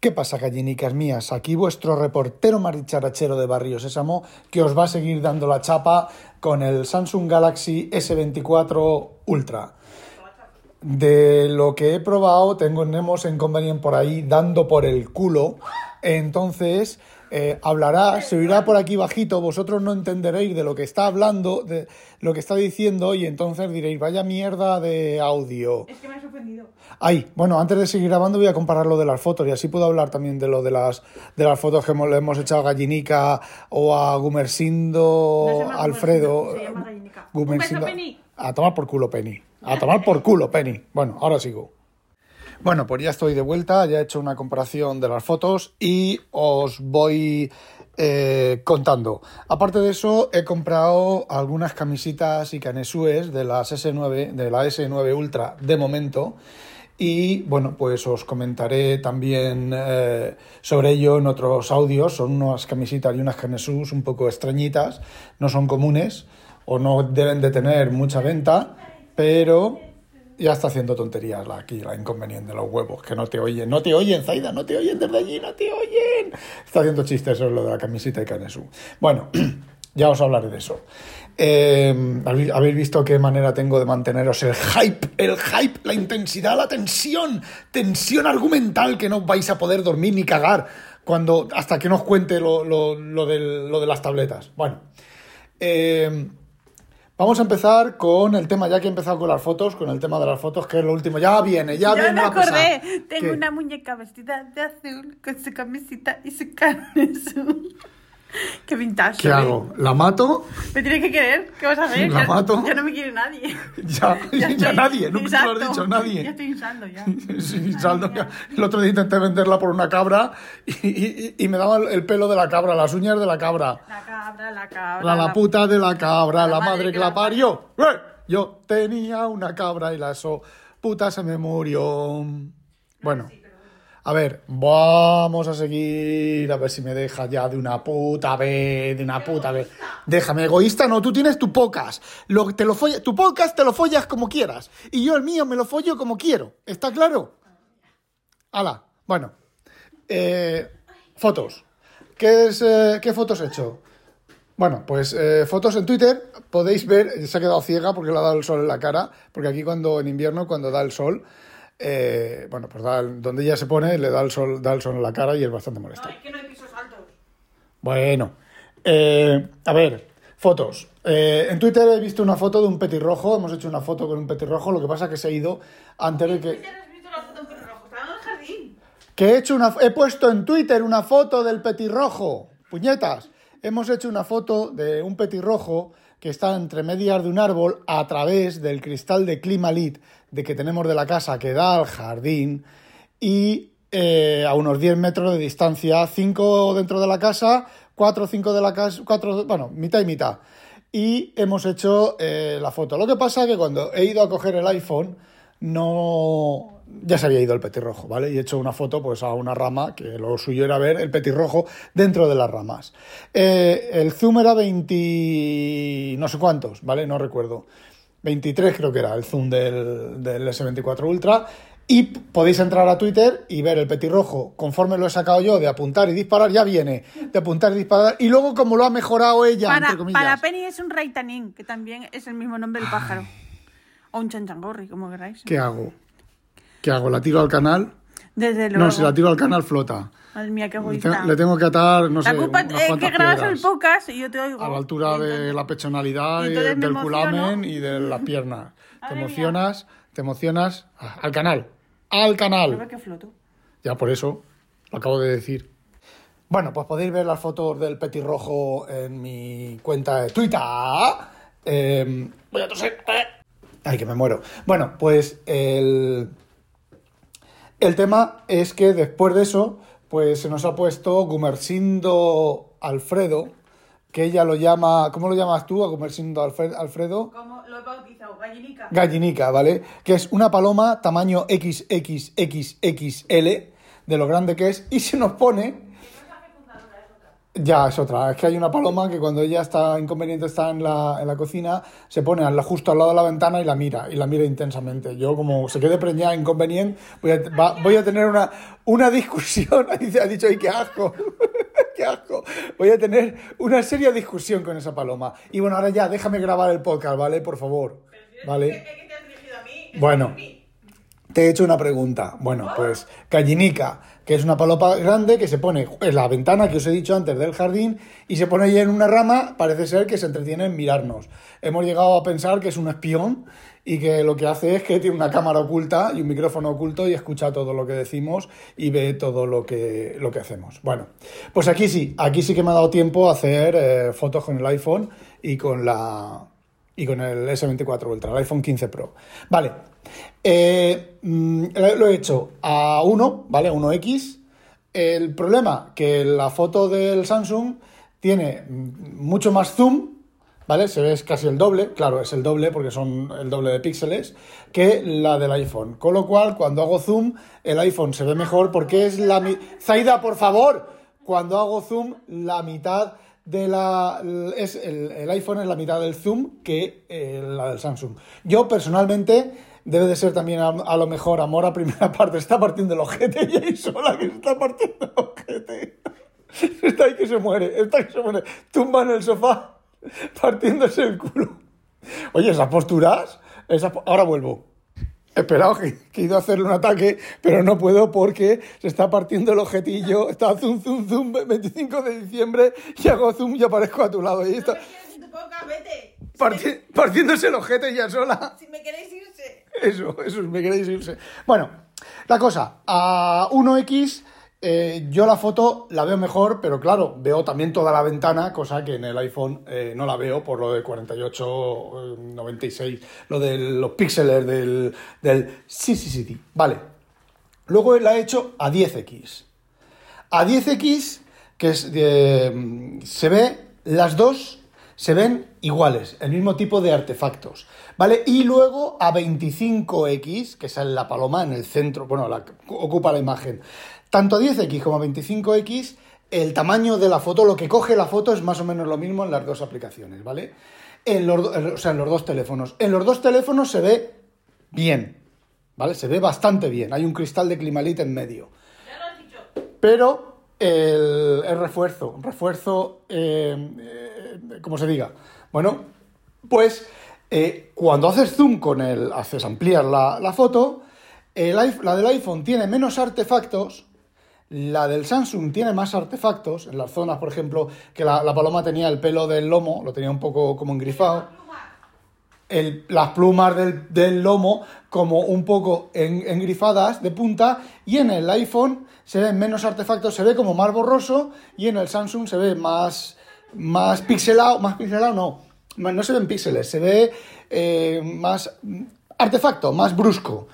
¿Qué pasa, gallinicas mías? Aquí vuestro reportero maricharachero de Barrio Sésamo que os va a seguir dando la chapa con el Samsung Galaxy S24 Ultra. De lo que he probado, tenemos inconveniente por ahí dando por el culo. Entonces, eh, hablará, se oirá por aquí bajito, vosotros no entenderéis de lo que está hablando, de lo que está diciendo, y entonces diréis, vaya mierda de audio. Es que me ha sorprendido. Ay, bueno, antes de seguir grabando voy a comparar lo de las fotos y así puedo hablar también de lo de las de las fotos que hemos, le hemos echado a Gallinica o a Gumersindo No Alfredo. Se llama Gallinica. Un beso, Penny. A tomar por culo, Penny. A tomar por culo, Penny. Bueno, ahora sigo. Bueno, pues ya estoy de vuelta, ya he hecho una comparación de las fotos y os voy eh, contando. Aparte de eso, he comprado algunas camisitas y canesúes de las S9, de la S9 Ultra de momento. Y bueno, pues os comentaré también eh, sobre ello en otros audios. Son unas camisitas y unas canesús un poco extrañitas, no son comunes o no deben de tener mucha venta, pero ya está haciendo tonterías la, aquí, la inconveniente de los huevos, que no te oyen, no te oyen, Zaida, no te oyen desde allí, no te oyen. Está haciendo chistes sobre lo de la camiseta y canesú. Bueno, ya os hablaré de eso. Eh, habéis visto qué manera tengo de manteneros el hype, el hype, la intensidad, la tensión, tensión argumental que no vais a poder dormir ni cagar cuando hasta que no os cuente lo, lo, lo del- lo de las tabletas. Bueno, eh, vamos a empezar con el tema, ya que he empezado con las fotos, con el tema de las fotos, que es lo último. Ya viene, ya, Ya viene me acordé. Tengo ¿Qué? una muñeca vestida de azul con su camisita y su carne azul. Qué vintage. ¿Qué hago? ¿La mato? ¿Me tiene que querer? ¿Qué vas a hacer? La Ya- mato. Ya no me quiere nadie. Ya, ya, estoy- nadie, nunca te lo has dicho, nadie. Ya estoy insando ya. Sí, saldo. El otro día intenté venderla por una cabra y, y- y me daba el- el pelo de la cabra, las uñas de la cabra. La cabra, la cabra. La, la puta de la cabra, la, la madre que la parió. ¡Eh! Yo tenía una cabra y la eso puta se me murió. Bueno, a ver, vamos a seguir a ver si me deja ya de una puta vez, de una puta vez. Déjame, egoísta, no, tú tienes tu podcast. Lo, te lo folla- tu podcast te lo follas como quieras. Y yo el mío me lo follo como quiero. ¿Está claro? Hala, bueno. Eh, fotos. ¿Qué, es, eh, ¿Qué fotos he hecho? Bueno, pues eh, fotos en Twitter, podéis ver, se ha quedado ciega porque le ha dado el sol en la cara, porque aquí cuando en invierno, cuando da el sol, eh, bueno, pues da donde ella se pone, le da el sol, da el sol en la cara y es bastante molesto. No, es que no hay pisos altos. Bueno, eh, a ver, fotos. Eh, en Twitter he visto una foto de un petirrojo, hemos hecho una foto con un petirrojo, lo que pasa es que se ha ido antes de que... ¿Ya has visto la foto? Estaba en el jardín. Que he hecho una, he puesto en Twitter una foto del petirrojo. Puñetas. Hemos hecho una foto de un petirrojo que está entre medias de un árbol a través del cristal de Climalit de que tenemos de la casa que da al jardín y eh, a unos 10 metros de distancia, 5 dentro de la casa, 4 o 5 de la casa, 4, bueno, mitad y mitad. Y hemos hecho eh, la foto. Lo que pasa es que cuando he ido a coger el iPhone, no ya se había ido el petirrojo, ¿vale? Y he hecho una foto pues a una rama que lo suyo era ver el petirrojo dentro de las ramas. Eh, el zoom era 20 no sé cuántos, ¿vale? No recuerdo. 23 creo que era el zoom del, del S24 Ultra. Y podéis entrar a Twitter y ver el petirrojo, conforme lo he sacado yo, de apuntar y disparar, ya viene, de apuntar y disparar. Y luego como lo ha mejorado ella, Para, entre comillas. para Penny es un raitanín, que también es el mismo nombre del pájaro. O un chanchangorri, como queráis. ¿Qué hago? ¿Qué hago? ¿La tiro al canal? Desde luego. No, si la tiro al canal flota. Madre mía, qué Le egoísta. tengo, le tengo que atar, no sé, la culpa unas es que grabas el podcast y yo te oigo. a la altura de la pechonalidad, y del emociono. culamen y de las piernas. Te mía. emocionas, te emocionas. Ah, Al canal, al canal. qué floto. Ya por eso, lo acabo de decir. Bueno, pues podéis ver las fotos del petirrojo en mi cuenta de Twitter. Eh, voy a toser. Eh. Ay, que me muero. Bueno, pues el... El tema es que después de eso, pues se nos ha puesto Gumersindo Alfredo, que ella lo llama, ¿cómo lo llamas tú a Gumersindo Alfre- Alfredo? ¿Cómo lo he bautizado? Gallinica. Gallinica, ¿vale? Que es una paloma tamaño XXXXL, de lo grande que es, y se nos pone... Ya, es otra. Es que hay una paloma que cuando ella está inconveniente, está en la, en la cocina, se pone al- justo al lado de la ventana y la mira, y la mira intensamente. Yo, como se quede preñada inconveniente, voy a, va- voy a tener una, una discusión. Ha dicho, ¡ay, qué asco! ¡Qué asco! Voy a tener una seria discusión con esa paloma. Y bueno, ahora ya, déjame grabar el podcast, ¿vale? Por favor. ¿Vale? ¿Qué te has dirigido a mí? Bueno, te he hecho una pregunta. Bueno, pues gallinica, que es una paloma grande que se pone en la ventana que os he dicho antes del jardín y se pone ahí en una rama, parece ser que se entretiene en mirarnos. Hemos llegado a pensar que es un espión y que lo que hace es que tiene una cámara oculta y un micrófono oculto y escucha todo lo que decimos y ve todo lo que, lo que hacemos. Bueno, pues aquí sí, aquí sí que me ha dado tiempo a hacer eh, fotos con el iPhone y con la, y con el S24 Ultra, el iPhone 15 Pro. Vale, eh, mm, lo he hecho a 1, ¿vale? 1X. El problema que la foto del Samsung tiene mm, mucho más zoom, ¿vale? Se ve casi el doble, claro, es el doble porque son el doble de píxeles, que la del iPhone. Con lo cual, cuando hago zoom, el iPhone se ve mejor porque es la... mi- Zaida, por favor, cuando hago zoom, la mitad de la es el, el iPhone es la mitad del zoom que eh, la del Samsung. Yo personalmente debe de ser también a, lo mejor amor a primera parte, está partiendo el ojete y ahí sola que está partiendo el ojete. Está ahí que se muere, está ahí que se muere, tumba en el sofá partiéndose el culo. Oye, esas posturas, esas ahora vuelvo. Esperaos que, que he ido a hacerle un ataque, pero no puedo porque se está partiendo el objetillo. Está zoom, zoom, zoom, 25 de diciembre y hago zoom y aparezco a tu lado. Y está No boca, vete. parti- partiéndose el ojete ya sola. Si me queréis irse. Eso, eso, me queréis irse. Bueno, la cosa, a 1X eh, yo la foto la veo mejor, pero claro, veo también toda la ventana, cosa que en el iPhone eh, no la veo por lo de 48, eh, 96, lo de los píxeles del, del. Vale. Luego la he hecho a 10X. A 10X, que es, eh, se ve, las dos se ven iguales, el mismo tipo de artefactos, ¿vale? Y luego a 25X, que es la paloma en el centro, bueno, la, ocupa la imagen. Tanto a 10X como a 25X, el tamaño de la foto, lo que coge la foto es más o menos lo mismo en las dos aplicaciones, ¿vale? En los, o sea, en los dos teléfonos. En los dos teléfonos se ve bien, ¿vale? Se ve bastante bien. Hay un cristal de Climalit en medio. Ya lo has dicho. Pero el, el refuerzo, refuerzo, eh, eh, como se diga. Bueno, pues eh, cuando haces zoom con el, haces ampliar la, la foto, el la del iPhone tiene menos artefactos, la del Samsung tiene más artefactos, en las zonas, por ejemplo, que la, la paloma tenía el pelo del lomo, lo tenía un poco como engrifado. El- las plumas del, del lomo como un poco en- engrifadas de punta. Y en el iPhone se ven menos artefactos, se ve como más borroso. Y en el Samsung se ve más, más pixelado, más pixelado no, no se ven píxeles, se ve eh, más artefacto, más brusco.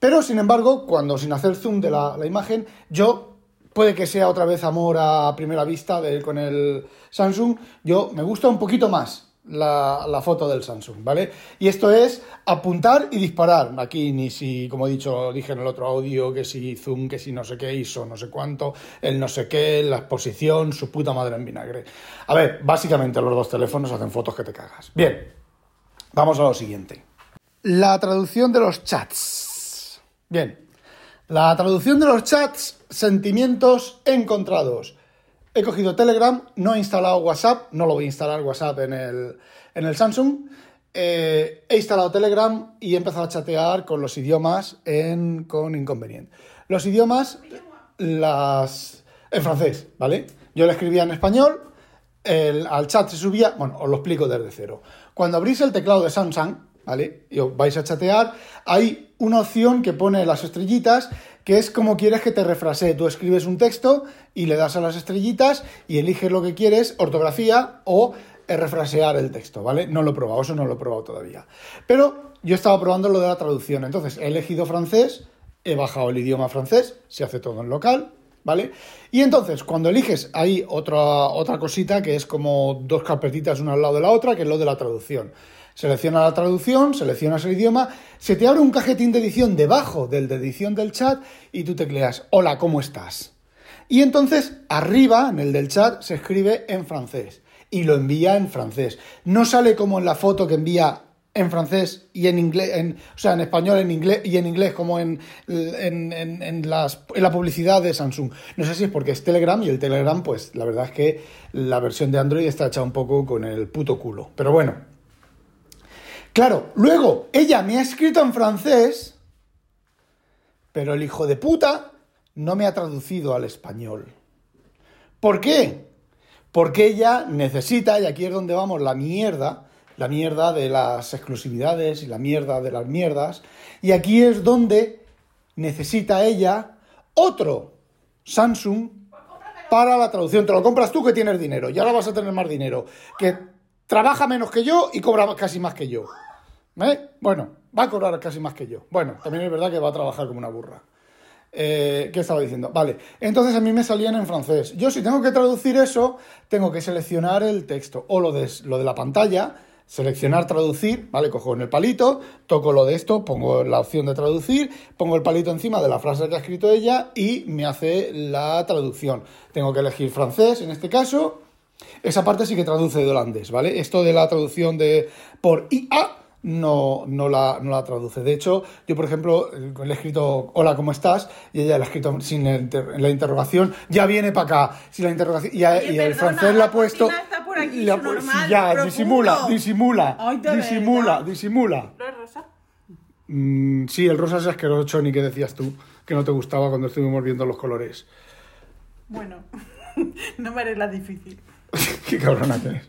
Pero sin embargo, cuando sin hacer zoom de la imagen, yo puede que sea otra vez amor a primera vista de, con el Samsung, yo me gusta un poquito más la, foto del Samsung, ¿vale? Y esto es apuntar y disparar. Aquí ni si, como he dicho, dije en el otro audio, que si zoom, que si no sé qué, ISO, no sé cuánto, el no sé qué, la exposición, su puta madre en vinagre. A ver, básicamente los dos teléfonos hacen fotos que te cagas. Bien, vamos a lo siguiente. La traducción de los chats. Bien, la traducción de los chats, sentimientos encontrados. He cogido Telegram, no he instalado WhatsApp, no lo voy a instalar WhatsApp en el, en el Samsung. Eh, he instalado Telegram y he empezado a chatear con los idiomas en, con inconveniente. Los idiomas, las en francés, ¿vale? Yo le escribía en español, el- al chat se subía, bueno, os lo explico desde cero. Cuando abrís el teclado de Samsung, ¿vale? Y os vais a chatear, hay una opción que pone las estrellitas, que es como quieres que te refrasee. Tú escribes un texto y le das a las estrellitas y eliges lo que quieres, ortografía o eh, refrasear el texto, ¿vale? No lo he probado, eso no lo he probado todavía. Pero yo estaba probando lo de la traducción, entonces he elegido francés he bajado el idioma francés, se hace todo en local, ¿vale? Y entonces, cuando eliges, hay otra, otra cosita que es como dos carpetitas una al lado de la otra, que es lo de la traducción. Selecciona la traducción, seleccionas el idioma, se te abre un cajetín de edición debajo del de edición del chat y tú tecleas, hola, ¿cómo estás? Y entonces, arriba, en el del chat, se escribe en francés y lo envía en francés. No sale como en la foto que envía en francés y en inglés, en, o sea, en español en inglés y en inglés como en, en, en, las, en la publicidad de Samsung. No sé si es porque es Telegram y el Telegram, pues la verdad es que la versión de Android está hecha un poco con el puto culo. Pero bueno. Claro, luego ella me ha escrito en francés, pero el hijo de puta no me ha traducido al español. ¿Por qué? Porque ella necesita, y aquí es donde vamos la mierda, la mierda de las exclusividades y la mierda de las mierdas. Y aquí es donde necesita ella otro Samsung para la traducción. Te lo compras tú que tienes dinero, ya ahora vas a tener más dinero. Trabaja menos que yo y cobra casi más que yo. ¿Eh? Bueno, va a cobrar casi más que yo. Bueno, también es verdad que va a trabajar como una burra. Eh, ¿Qué estaba diciendo? Vale, entonces a mí me salían en francés. Yo si tengo que traducir eso, tengo que seleccionar el texto o lo de, lo de la pantalla seleccionar traducir, ¿vale? Cojo en el palito, toco lo de esto, pongo la opción de traducir, pongo el palito encima de la frase que ha escrito ella y me hace la traducción. Tengo que elegir francés en este caso. Esa parte sí que traduce de holandés, ¿vale? Esto de la traducción de por IA no, no, la, no la traduce. De hecho, yo, por ejemplo, le he escrito hola, ¿cómo estás? Y ella le ha escrito sin la, interrogación, ya viene para acá. Sin la interrogación, y, el francés le ha puesto. ya, disimula, disimula, disimula, disimula. ¿No es rosa? Mm, sí, el rosa es asqueroso, ni que decías tú, que no te gustaba cuando estuvimos viendo los colores. Bueno, no me haré la difícil. Qué cabrona que eres.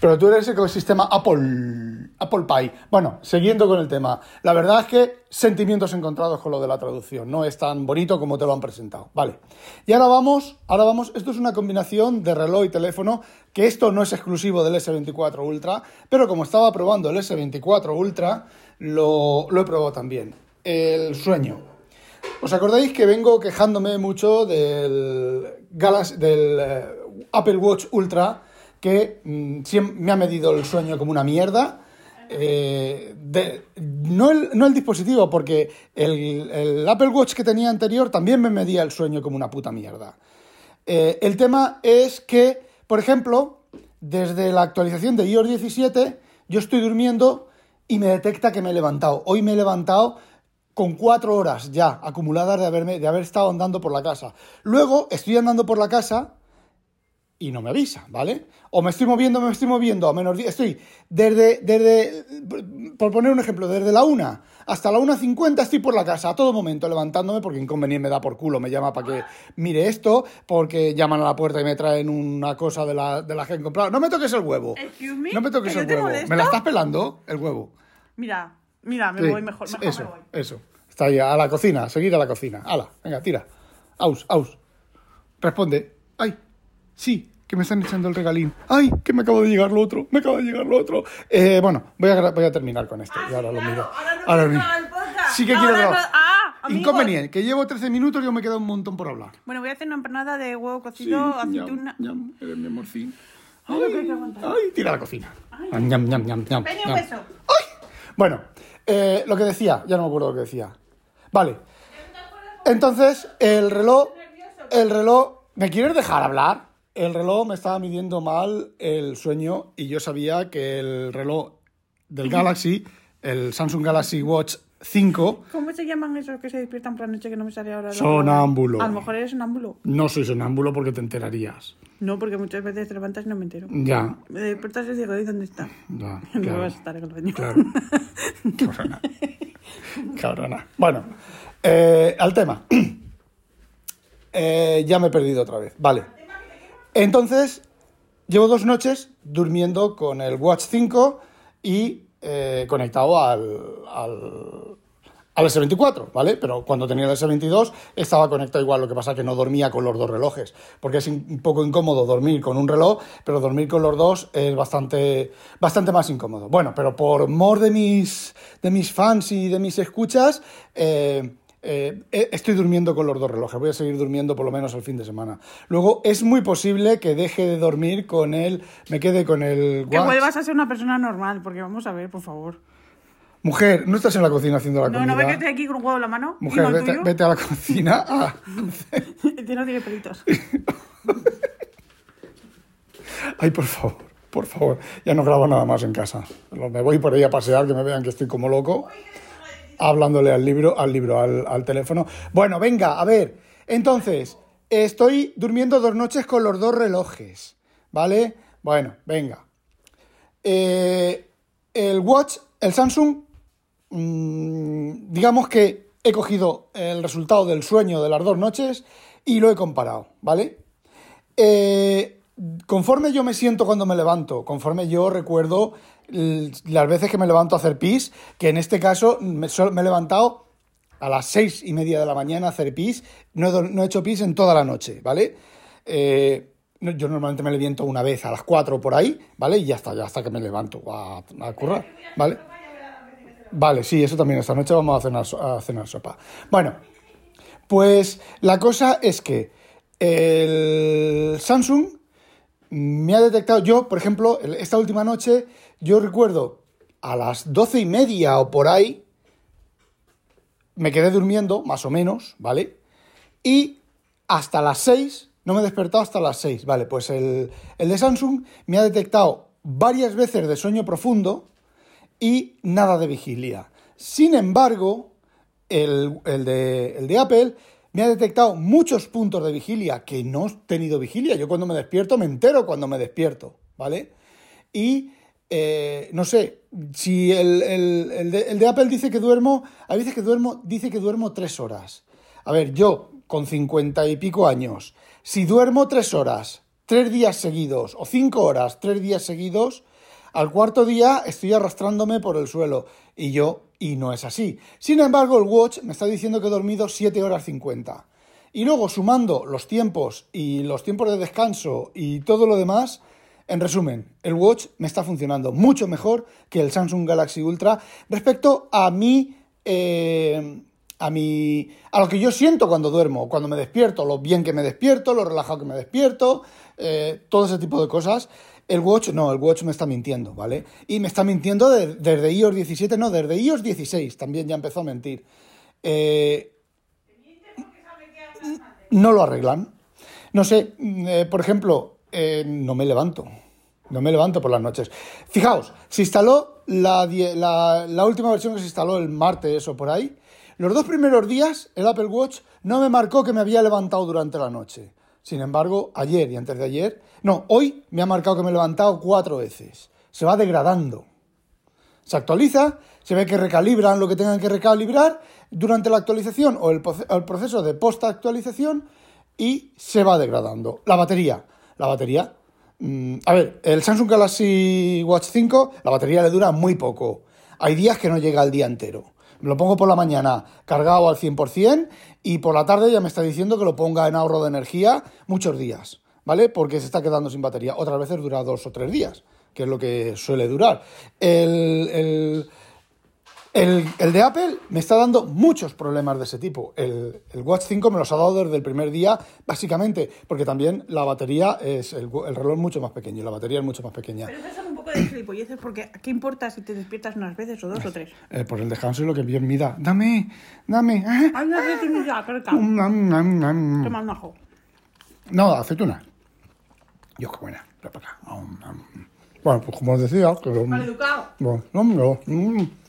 Pero tú eres ecosistema Apple, Apple Pie. Bueno, siguiendo con el tema. La verdad es que sentimientos encontrados con lo de la traducción. No es tan bonito como te lo han presentado. Vale. Y ahora vamos, ahora vamos. Esto es una combinación de reloj y teléfono, que esto no es exclusivo del S24 Ultra, pero como estaba probando el S24 Ultra, lo, lo he probado también. El sueño. ¿Os acordáis que vengo quejándome mucho del, Galaxy, del eh, Apple Watch Ultra? que mm, me ha medido el sueño como una mierda. Eh, no, el, dispositivo, porque el, Apple Watch que tenía anterior también me medía el sueño como una puta mierda. Eh, el tema es que, por ejemplo, desde la actualización de iOS 17, yo estoy durmiendo y me detecta que me he levantado. Hoy me he levantado con cuatro horas ya acumuladas de, haberme, de haber estado andando por la casa. Luego estoy andando por la casa y no me avisa, ¿vale? O me estoy moviendo, me estoy moviendo a menos 10. Estoy desde, desde, por poner un ejemplo, desde la 1 hasta la 1.50 estoy por la casa a todo momento levantándome porque inconveniente me da por culo, me llama para que mire esto, porque llaman a la puerta y me traen una cosa de la, de la que he comprado. No me toques el huevo. No me toques el huevo. ¿Me la estás pelando el huevo? Mira, mira, me voy mejor, mejor Eso, me voy. eso. Está ahí, a la cocina, seguir a la cocina. Hala, venga, tira. Aus, aus. Responde. Ay, sí, que me están echando el regalín. ¡Ay! Que me acabo de llegar lo otro, me acaba de llegar lo otro. Eh, bueno, voy a, voy a terminar con esto. y ahora lo miro. Ahora, no Sí que quiero grabar. Ah, Inconveniente, que llevo 13 minutos y yo me queda un montón por hablar. Bueno, voy a hacer una empanada de huevo cocido, aceituna. Ñam, eres mi amorcín. Ay, ay, tira a la cocina. Ay, ñam, ñam, ñam, ñam, Peña beso. Ay. Bueno, eh, lo que decía, ya no me acuerdo lo que decía. Vale. Entonces, el reloj. El reloj. ¿Me quieres dejar hablar? El reloj me estaba midiendo mal el sueño y yo sabía que el reloj del Galaxy, el Samsung Galaxy Watch 5... ¿Cómo se llaman esos que se despiertan por la noche que no me sale ahora? Sonámbulo. A lo mejor eres sonámbulo. No soy sonámbulo porque te enterarías. No, porque muchas veces te levantas y no me entero. Ya. Me despiertas y digo, ¿y dónde está? Ya, No claro. vas a estar en el baño. Claro. Cabrona. Cabrona. Bueno, eh, al tema. Eh, ya me he perdido otra vez. Vale. Entonces, llevo dos noches durmiendo con el Watch 5 y eh, conectado al, al, al, S24, ¿vale? Pero cuando tenía el S22 estaba conectado igual, lo que pasa es que no dormía con los dos relojes, porque es un poco incómodo dormir con un reloj, pero dormir con los dos es bastante, bastante más incómodo. Bueno, pero por mor de mis, de mis fans y de mis escuchas, eh, eh, eh, estoy durmiendo con los dos relojes, voy a seguir durmiendo por lo menos el fin de semana. Luego es muy posible que deje de dormir con él, me quede con el Que watch. vuelvas a ser una persona normal, porque vamos a ver, por favor. Mujer, no estás en la cocina haciendo la No, comida. no ve que estoy aquí con un huevo en la mano. Mujer, no vete, vete a la cocina. a- Este no tiene pelitos. Ay, por favor, por favor. Ya no grabo nada más en casa. Me voy por ahí a pasear, que me vean que estoy como loco. Hablándole al libro, al libro, al, teléfono. Bueno, venga, a ver. Entonces, estoy durmiendo dos noches con los dos relojes. ¿Vale? Bueno, venga. Eh, el Watch, el Samsung, mm, digamos que he cogido el resultado del sueño de las dos noches y lo he comparado, ¿vale? Eh, conforme yo me siento cuando me levanto, conforme yo recuerdo las veces que me levanto a hacer pis, que en este caso me, he levantado a las seis y media de la mañana a hacer pis, no no he hecho pis en toda la noche, ¿vale? Eh, yo normalmente me levanto una vez a las cuatro por ahí, ¿vale? Y ya está, ya hasta que me levanto a, a currar, ¿vale? Vale, sí, eso también. Esta noche vamos a cenar, a cenar sopa. Bueno, pues la cosa es que el Samsung me ha detectado, yo, por ejemplo, esta última noche, yo recuerdo a las doce y media o por ahí, me quedé durmiendo, más o menos, ¿vale? Y hasta las 6, no me he despertado hasta las 6, ¿vale? Pues el, el de Samsung me ha detectado varias veces de sueño profundo y nada de vigilia. Sin embargo, el, el de, el de Apple me ha detectado muchos puntos de vigilia que no he tenido vigilia. Yo cuando me despierto me entero cuando me despierto, ¿vale? Y eh, no sé, si el, el- de, el de Apple dice que duermo, hay veces que duermo, dice que duermo tres horas. A ver, yo con cincuenta y pico años, si duermo tres horas, tres días seguidos, o cinco horas, tres días seguidos, al cuarto día estoy arrastrándome por el suelo y yo, y no es así. Sin embargo, el Watch me está diciendo que he dormido 7 horas 50. Y luego, sumando los tiempos y los tiempos de descanso y todo lo demás, en resumen, el Watch me está funcionando mucho mejor que el Samsung Galaxy Ultra respecto a mi... eh, a mi a lo que yo siento cuando duermo, cuando me despierto, lo bien que me despierto, lo relajado que me despierto, eh, todo ese tipo de cosas. El Watch, no, el Watch me está mintiendo, ¿vale? Y me está mintiendo de- desde iOS 17, no, desde iOS 16 también ya empezó a mentir. Eh, no lo arreglan. No sé, mm, eh, por ejemplo, eh, no me levanto. No me levanto por las noches. Fijaos, se instaló la última versión que se instaló el martes o por ahí. Los dos primeros días, el Apple Watch no me marcó que me había levantado durante la noche. Sin embargo, ayer y antes de ayer, no, hoy me ha marcado que me he levantado cuatro veces. Se va degradando. Se actualiza, se ve que recalibran lo que tengan que recalibrar durante la actualización o el, proce- el proceso de post-actualización y se va degradando. La batería. La batería. mm, a ver, el Samsung Galaxy Watch 5, la batería le dura muy poco. Hay días que no llega al día entero. Lo pongo por la mañana cargado al 100% y por la tarde ya me está diciendo que lo ponga en ahorro de energía muchos días, ¿vale? Porque se está quedando sin batería. Otras veces dura dos o tres días, que es lo que suele durar. El, el, el, el de Apple me está dando muchos problemas de ese tipo. El, el Watch 5 me los ha dado desde el primer día, básicamente, porque también la batería es el, el reloj es mucho más pequeño, la batería es mucho más pequeña. Pero esas son un poco de gilipolleces porque ¿qué importa si te despiertas unas veces o dos o tres? Eh, por el descanso y lo que bien mida. Dame, dame. una aceituna, cerca. Toma un ajo. No, aceituna. Dios, qué buena. Bueno, pues como os decía, que... educado. Bueno, no, no, mm.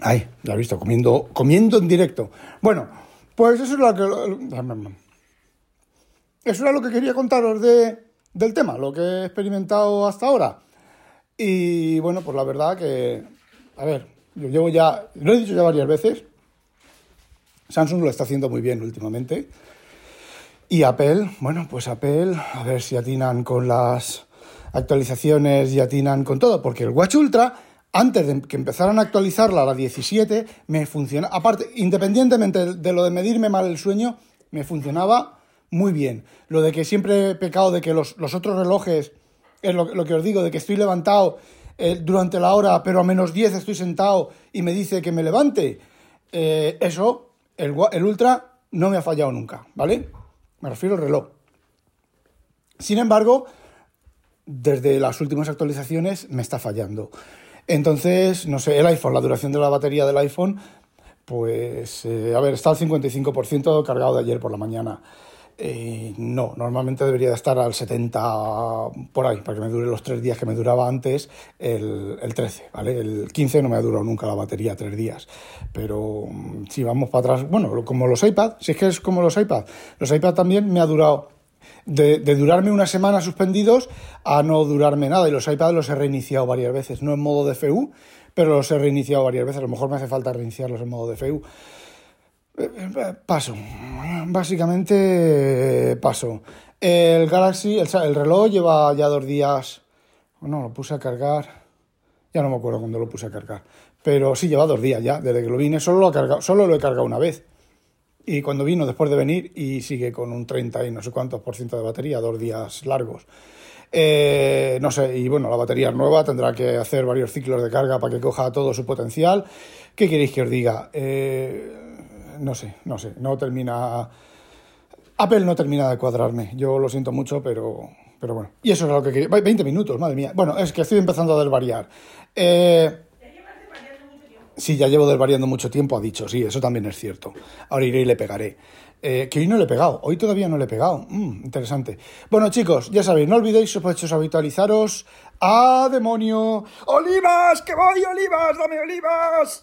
Ay, ya he visto, comiendo, comiendo en directo. Bueno, pues eso es lo que... Eso era lo que quería contaros de, del tema, lo que he experimentado hasta ahora. Y bueno, pues la verdad que... A ver, yo llevo ya... Lo he dicho ya varias veces. Samsung lo está haciendo muy bien últimamente. Y Apple, bueno, pues Apple, a ver si atinan con las actualizaciones y atinan con todo, porque el Watch Ultra, antes de que empezaran a actualizarla a la 17, me funciona, aparte, independientemente de lo de medirme mal el sueño, me funcionaba muy bien. Lo de que siempre he pecado de que los, los otros relojes, es lo, lo que os digo, de que estoy levantado eh, durante la hora, pero a menos 10 estoy sentado y me dice que me levante. Eh, eso, el, el Ultra no me ha fallado nunca, ¿vale? Me refiero al reloj. Sin embargo, desde las últimas actualizaciones me está fallando. Entonces, no sé, el iPhone, la duración de la batería del iPhone, pues, eh, a ver, está al 55% cargado de ayer por la mañana. Eh, no, normalmente debería de estar al 70 por ahí, para que me dure los tres días que me duraba antes el, el 13, ¿vale? El 15 no me ha durado nunca la batería, tres días. Pero mm, si vamos para atrás, bueno, como los iPad, si es que es como los iPad, los iPad también me ha durado de, durarme una semana suspendidos a no durarme nada. Y los iPads los he reiniciado varias veces, no en modo DFU, pero los he reiniciado varias veces. A lo mejor me hace falta reiniciarlos en modo DFU. Paso. Básicamente paso. El Galaxy, el, reloj lleva ya dos días. No, lo puse a cargar. Ya no me acuerdo cuándo lo puse a cargar. Pero sí, lleva dos días ya, desde que lo vine. Solo lo, solo lo he cargado una vez. Y cuando vino después de venir y sigue con un 30 y no sé cuántos por ciento de batería, dos días largos. Eh, no sé, y bueno, la batería es nueva, tendrá que hacer varios ciclos de carga para que coja todo su potencial. ¿Qué queréis que os diga? Eh, no sé, no sé, no termina... Apple no termina de cuadrarme, yo lo siento mucho, pero, pero bueno. Y eso es lo que quería. 20 minutos, madre mía. Bueno, es que estoy empezando a desvariar. Eh, Sí, ya llevo desvariando mucho tiempo, ha dicho, sí, eso también es cierto. Ahora iré y le pegaré. Eh, que hoy no le he pegado, hoy todavía no le he pegado. Mm, interesante. Bueno, chicos, ya sabéis, no olvidéis, sospechosos, habitualizaros. ¡A demonio! ¡Olivas! ¡Que voy, olivas! ¡Dame olivas!